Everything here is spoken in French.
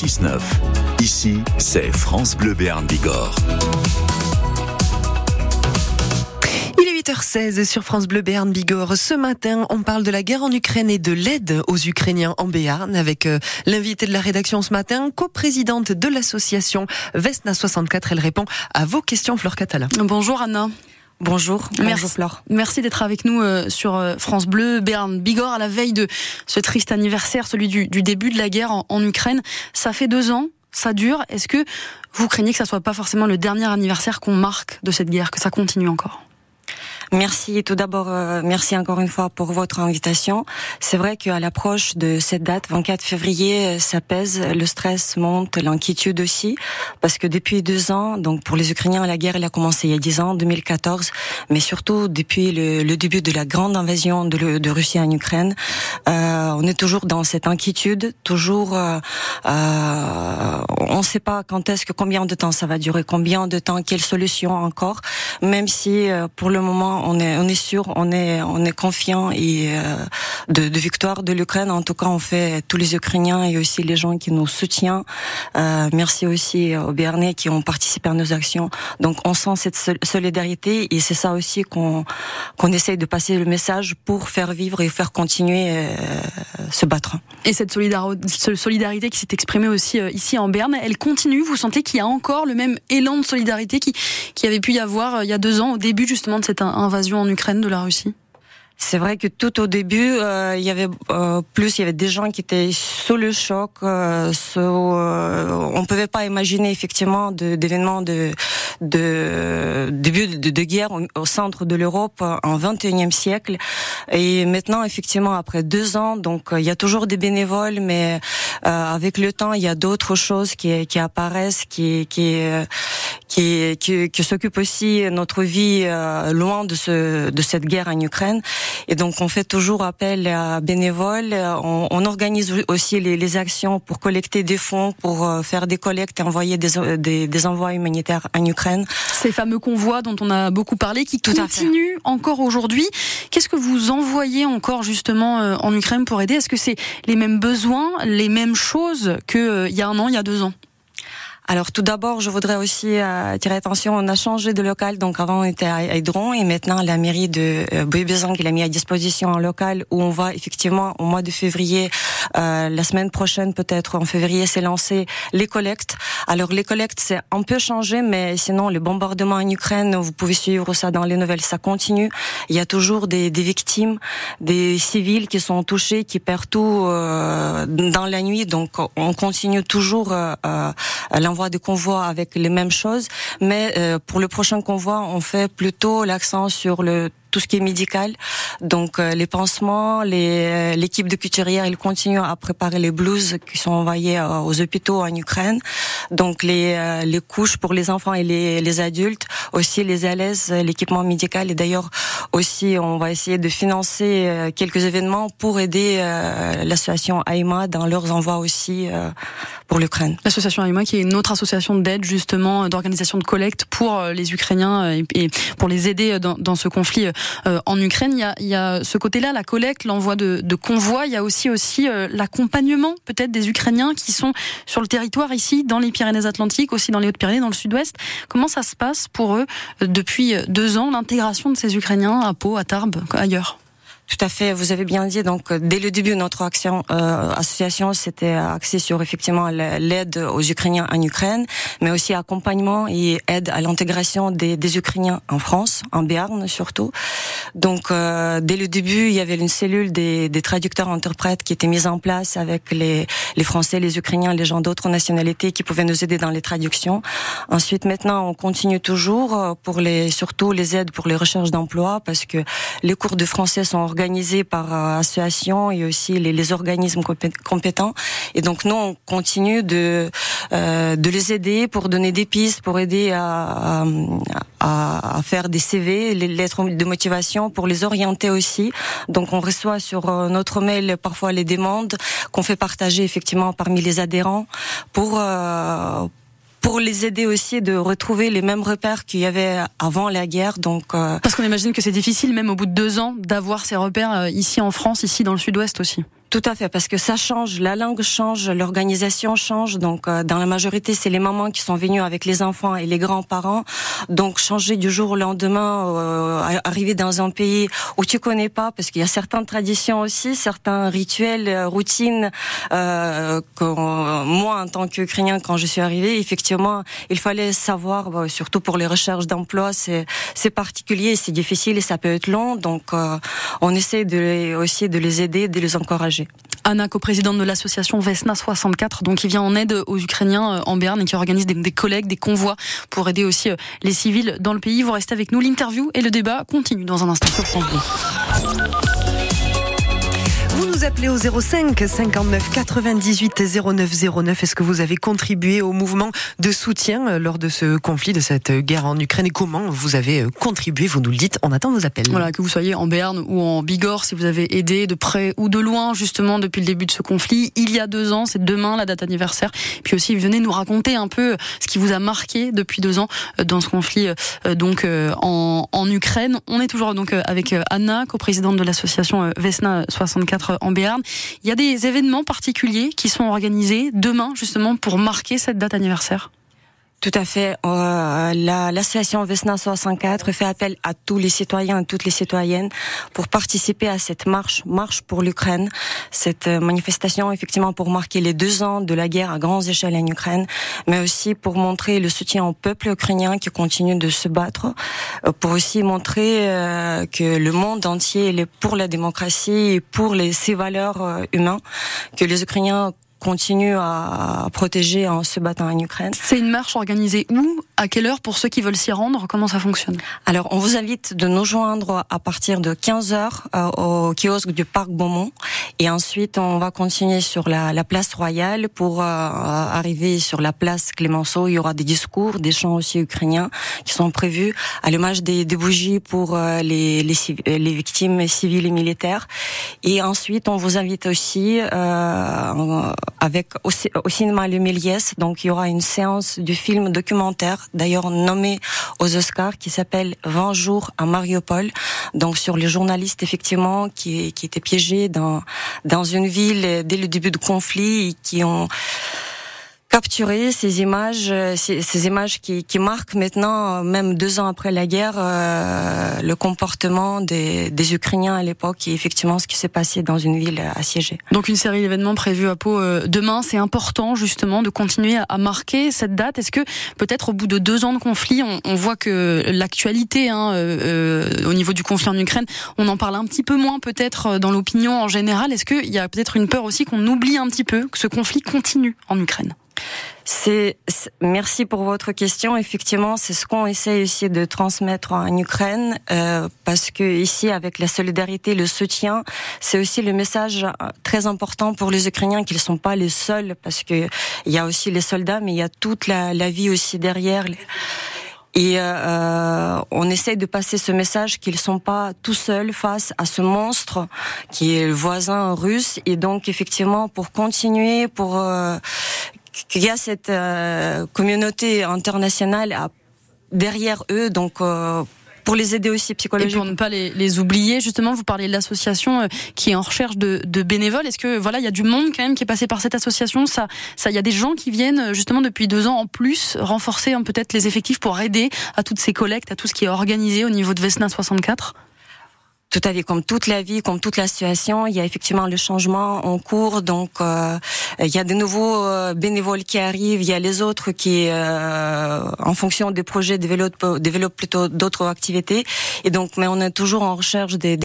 6-9. Ici, c'est France Bleu Béarn Bigorre. Il est 8h16 sur France Bleu Béarn Bigorre. Ce matin, on parle de la guerre en Ukraine et de l'aide aux Ukrainiens en Béarn avec euh, l'invité de la rédaction ce matin, coprésidente de l'association Vesna 64. Elle répond à vos questions, Flore Catalin. Bonjour Anna. Bonjour. Merci, Bonjour Flore. Merci d'être avec nous euh, sur euh, France Bleu, Berne, Bigorre, à la veille de ce triste anniversaire, celui du, du début de la guerre en, en, Ukraine. Ça fait deux ans, ça dure. Est-ce que vous craignez que ça soit pas forcément le dernier anniversaire qu'on marque de cette guerre, que ça continue encore? Merci. Tout d'abord, euh, merci encore une fois pour votre invitation. C'est vrai qu'à l'approche de cette date, 24 février, ça pèse, le stress monte, l'inquiétude aussi, parce que depuis deux ans, donc pour les Ukrainiens, la guerre elle a commencé il y a dix ans, 2014, mais surtout depuis le, le début de la grande invasion de, de Russie en Ukraine, euh, on est toujours dans cette inquiétude, toujours, euh, euh on ne sait pas quand est-ce que combien de temps ça va durer, combien de temps, quelle solution encore, même si euh, pour le moment on est, on est sûr, on est, on est confiant et de, de, victoire de l'Ukraine. En tout cas, on fait tous les Ukrainiens et aussi les gens qui nous soutiennent. Euh, merci aussi aux Béarnais qui ont participé à nos actions. Donc, on sent cette solidarité et c'est ça aussi qu'on qu'on essaye de passer le message pour faire vivre et faire continuer se battre. Et cette solidarité qui s'est exprimée aussi euh, ici en Berne, elle continue. Vous sentez qu'il y a encore le même élan de solidarité qui, qui avait pu y avoir euh, il y a deux ans au début justement de cette invasion en Ukraine de la Russie? C'est vrai que tout au début, euh, il y avait euh, plus, il y avait des gens qui étaient sous le choc. Euh, sous, euh, on pouvait pas imaginer effectivement d'événements de, de, début de, de, guerre au, centre de l'Europe en 21e siècle. Et maintenant, effectivement, après deux ans, donc il y a toujours des bénévoles, mais euh, avec le temps, il y a d'autres choses qui, qui apparaissent, qui, qui qui, qui, qui s'occupe aussi notre vie euh, loin de, ce, de cette guerre en Ukraine. Et donc on fait toujours appel à bénévoles. On, on organise aussi les, les, actions pour collecter des fonds, pour euh, faire des collectes et envoyer des, des, des envois humanitaires en Ukraine. Ces fameux convois dont on a beaucoup parlé, qui Tout continuent encore aujourd'hui. Qu'est-ce que vous envoyez encore justement euh, en Ukraine pour aider? Est-ce que c'est les mêmes besoins, les mêmes choses qu'il y a un an, il y a deux ans? Alors tout d'abord, je voudrais aussi euh, attirer attention, on a changé de local, donc avant on était à Hydron. Et maintenant la mairie de euh, Boubezang qui l'a mis à disposition un local où on va effectivement au mois de février, euh, la semaine prochaine peut-être en février, s'élancer les collectes. Alors les collectes c'est un peu changé, mais sinon les bombardements en Ukraine, vous pouvez suivre ça dans les nouvelles, ça continue. Il y a toujours des, des victimes, des civils qui sont touchés, qui perdent tout euh, dans la nuit, donc on continue toujours euh, de convois avec les mêmes choses, mais euh, pour le prochain convoi, on fait plutôt l'accent sur le tout ce qui est médical. Donc euh, les pansements, les l'équipe de couturière, ils continuent à préparer les blouses qui sont envoyées euh, aux hôpitaux en Ukraine. Donc les euh, les couches pour les enfants et les, les adultes, aussi les alaises, l'équipement médical et d'ailleurs aussi on va essayer de financer euh, quelques événements pour aider euh, l'association AIMA dans leurs envois aussi pour l'Ukraine. L'association AIMA qui est une autre association d'aide justement d'organisation de collecte pour les Ukrainiens et, pour les aider dans, dans ce conflit euh, en Ukraine. Il y a, il y a ce côté-là, la collecte, l'envoi de, de, convois. Il y a aussi aussi euh, l'accompagnement peut-être des Ukrainiens qui sont sur le territoire ici, dans les Pyrénées-Atlantiques, aussi dans les Hautes-Pyrénées, dans le Sud-Ouest. Comment ça se passe pour eux euh, depuis deux ans, l'intégration de ces Ukrainiens à Pau, à Tarbes, ailleurs? Tout à fait, vous avez bien dit. Donc, dès le début, notre action euh, association s'était axée sur effectivement l'aide aux Ukrainiens en Ukraine, mais aussi accompagnement et aide à l'intégration des, des, Ukrainiens en France, en Béarn surtout. Donc, euh, dès le début, il y avait une cellule des, des, traducteurs interprètes qui était mise en place avec les, les Français, les Ukrainiens, les gens d'autres nationalités qui pouvaient nous aider dans les traductions. Ensuite, maintenant, on continue toujours euh, pour les surtout les aides pour les recherches d'emploi parce que les cours de français sont organisés organisés par euh, associations et aussi les, organismes compétents. Et donc nous, on continue de euh, de les aider pour donner des pistes, pour aider à, à, faire des CV, les lettres de motivation, pour les orienter aussi. Donc on reçoit sur euh, notre mail parfois les demandes qu'on fait partager effectivement parmi les adhérents pour pour les aider aussi de retrouver les mêmes repères qu'il y avait avant la guerre. Donc euh... parce qu'on imagine que c'est difficile même au bout de deux ans d'avoir ces repères euh, ici en France, ici dans le Sud-Ouest aussi. Tout à fait, parce que ça change, la langue change, l'organisation change. Donc, euh, dans la majorité, c'est les mamans qui sont venues avec les enfants et les grands-parents. Donc, changer du jour au lendemain, euh, arriver dans un pays où tu connais pas, parce qu'il y a certaines traditions aussi, certains rituels, euh, routines. Euh, moi, en tant qu'Ukrainien, quand je suis arrivée, effectivement, il fallait savoir, bah, surtout pour les recherches d'emploi, c'est c'est particulier, c'est difficile et ça peut être long. Donc, euh, on essaie de aussi de les aider, de les encourager. Anna, co-présidente de l'association Vesna 64, donc qui vient en aide aux Ukrainiens euh, en Berne et qui organise des, collègues, des convois pour aider aussi euh, les civils dans le pays. Vous restez avec nous. L'interview et le débat continuent dans un instant vous appelez au 05 59 98 09 09. Est-ce que vous avez contribué au mouvement de soutien euh, lors de ce conflit, de cette guerre en Ukraine et comment vous avez euh, contribué Vous nous le dites, on attend vos appels. Voilà, que vous soyez en Berne ou en Bigorre, si vous avez aidé de près ou de loin justement depuis le début de ce conflit, il y a deux ans, c'est demain la date anniversaire. Puis aussi, venez nous raconter un peu ce qui vous a marqué depuis deux ans euh, dans ce conflit donc en, en Ukraine. On est toujours donc avec Anna, coprésidente de l'association Vesna 64 en Il y a des événements particuliers qui sont organisés demain justement pour marquer cette date anniversaire. Tout à fait. Euh, L'association Vesna 64 fait appel à tous les citoyens et toutes les citoyennes pour participer à cette marche, marche pour l'Ukraine. Cette euh, manifestation, effectivement, pour marquer les deux ans de la guerre à grandes échelles en Ukraine, mais aussi pour montrer le soutien au peuple ukrainien qui continue de se battre, euh, pour aussi montrer euh, que le monde entier est pour la démocratie et pour les, ses valeurs humaines, que les Ukrainiens continue à protéger en se battant en Ukraine. C'est une marche organisée où À quelle heure pour ceux qui veulent s'y rendre Comment ça fonctionne? Alors, on vous invite de nous joindre à partir de 15 heures euh, au kiosque du Parc Beaumont et ensuite on va continuer sur la, la place Royale pour euh, arriver sur la place Clémenceau. Il y aura des discours, des chants aussi ukrainiens qui sont prévus à l'hommage des, des, bougies pour euh, les, les, les, victimes civiles et militaires. Et ensuite, on vous invite aussi euh, avec au, au cinéma Le. Donc il y aura une séance du film documentaire, d'ailleurs nommé aux Oscars, qui s'appelle 20 jours à Mariupol. Donc sur les journalistes effectivement qui, qui étaient piégés dans dans une ville dès le début du conflit et qui ont capturer ces images, euh, ces, images qui, qui, marquent maintenant, même deux ans après la guerre, euh, le comportement des, des, Ukrainiens à l'époque et effectivement ce qui s'est passé dans une ville assiégée. Donc une série d'événements prévus à Pau euh, demain. C'est important justement de continuer à, marquer cette date. Est-ce que peut-être au bout de deux ans de conflit, on, on voit que l'actualité hein, euh, au niveau du conflit en Ukraine, on en parle un petit peu moins peut-être dans l'opinion en général. Est-ce qu'il y a peut-être une peur aussi qu'on oublie un petit peu que ce conflit continue en Ukraine? C'est merci pour votre question. Effectivement, c'est ce qu'on essaie ici de transmettre en Ukraine, euh, parce que ici, avec la solidarité, le soutien, c'est aussi le message euh, très important pour les Ukrainiens qu'ils sont pas les seuls, parce que il y a aussi les soldats, mais il y a toute la, vie aussi derrière. Et euh, on essaie de passer ce message qu'ils sont pas tout seuls face à ce monstre qui est le voisin russe. Et donc effectivement, pour continuer, pour qu'il y a cette euh, communauté internationale derrière eux, donc euh, pour les aider aussi psychologiquement. Et pour ne pas les, les oublier, justement, vous parlez de l'association euh, qui est en recherche de, de bénévoles. Est-ce que voilà, il y a du monde quand même qui est passé par cette association? Ça, ça, il y a des gens qui viennent justement depuis deux ans en plus renforcer hein, peut-être les effectifs pour aider à toutes ces collectes, à tout ce qui est organisé au niveau de Vesna 64 tout à fait comme toute la vie, comme toute la situation, il y a effectivement le changement en cours. Donc, euh, il y a de nouveaux euh, bénévoles qui arrivent, il y a les autres qui, euh, en fonction des projets, développent, développent plutôt d'autres activités. Et donc, mais on est toujours en recherche des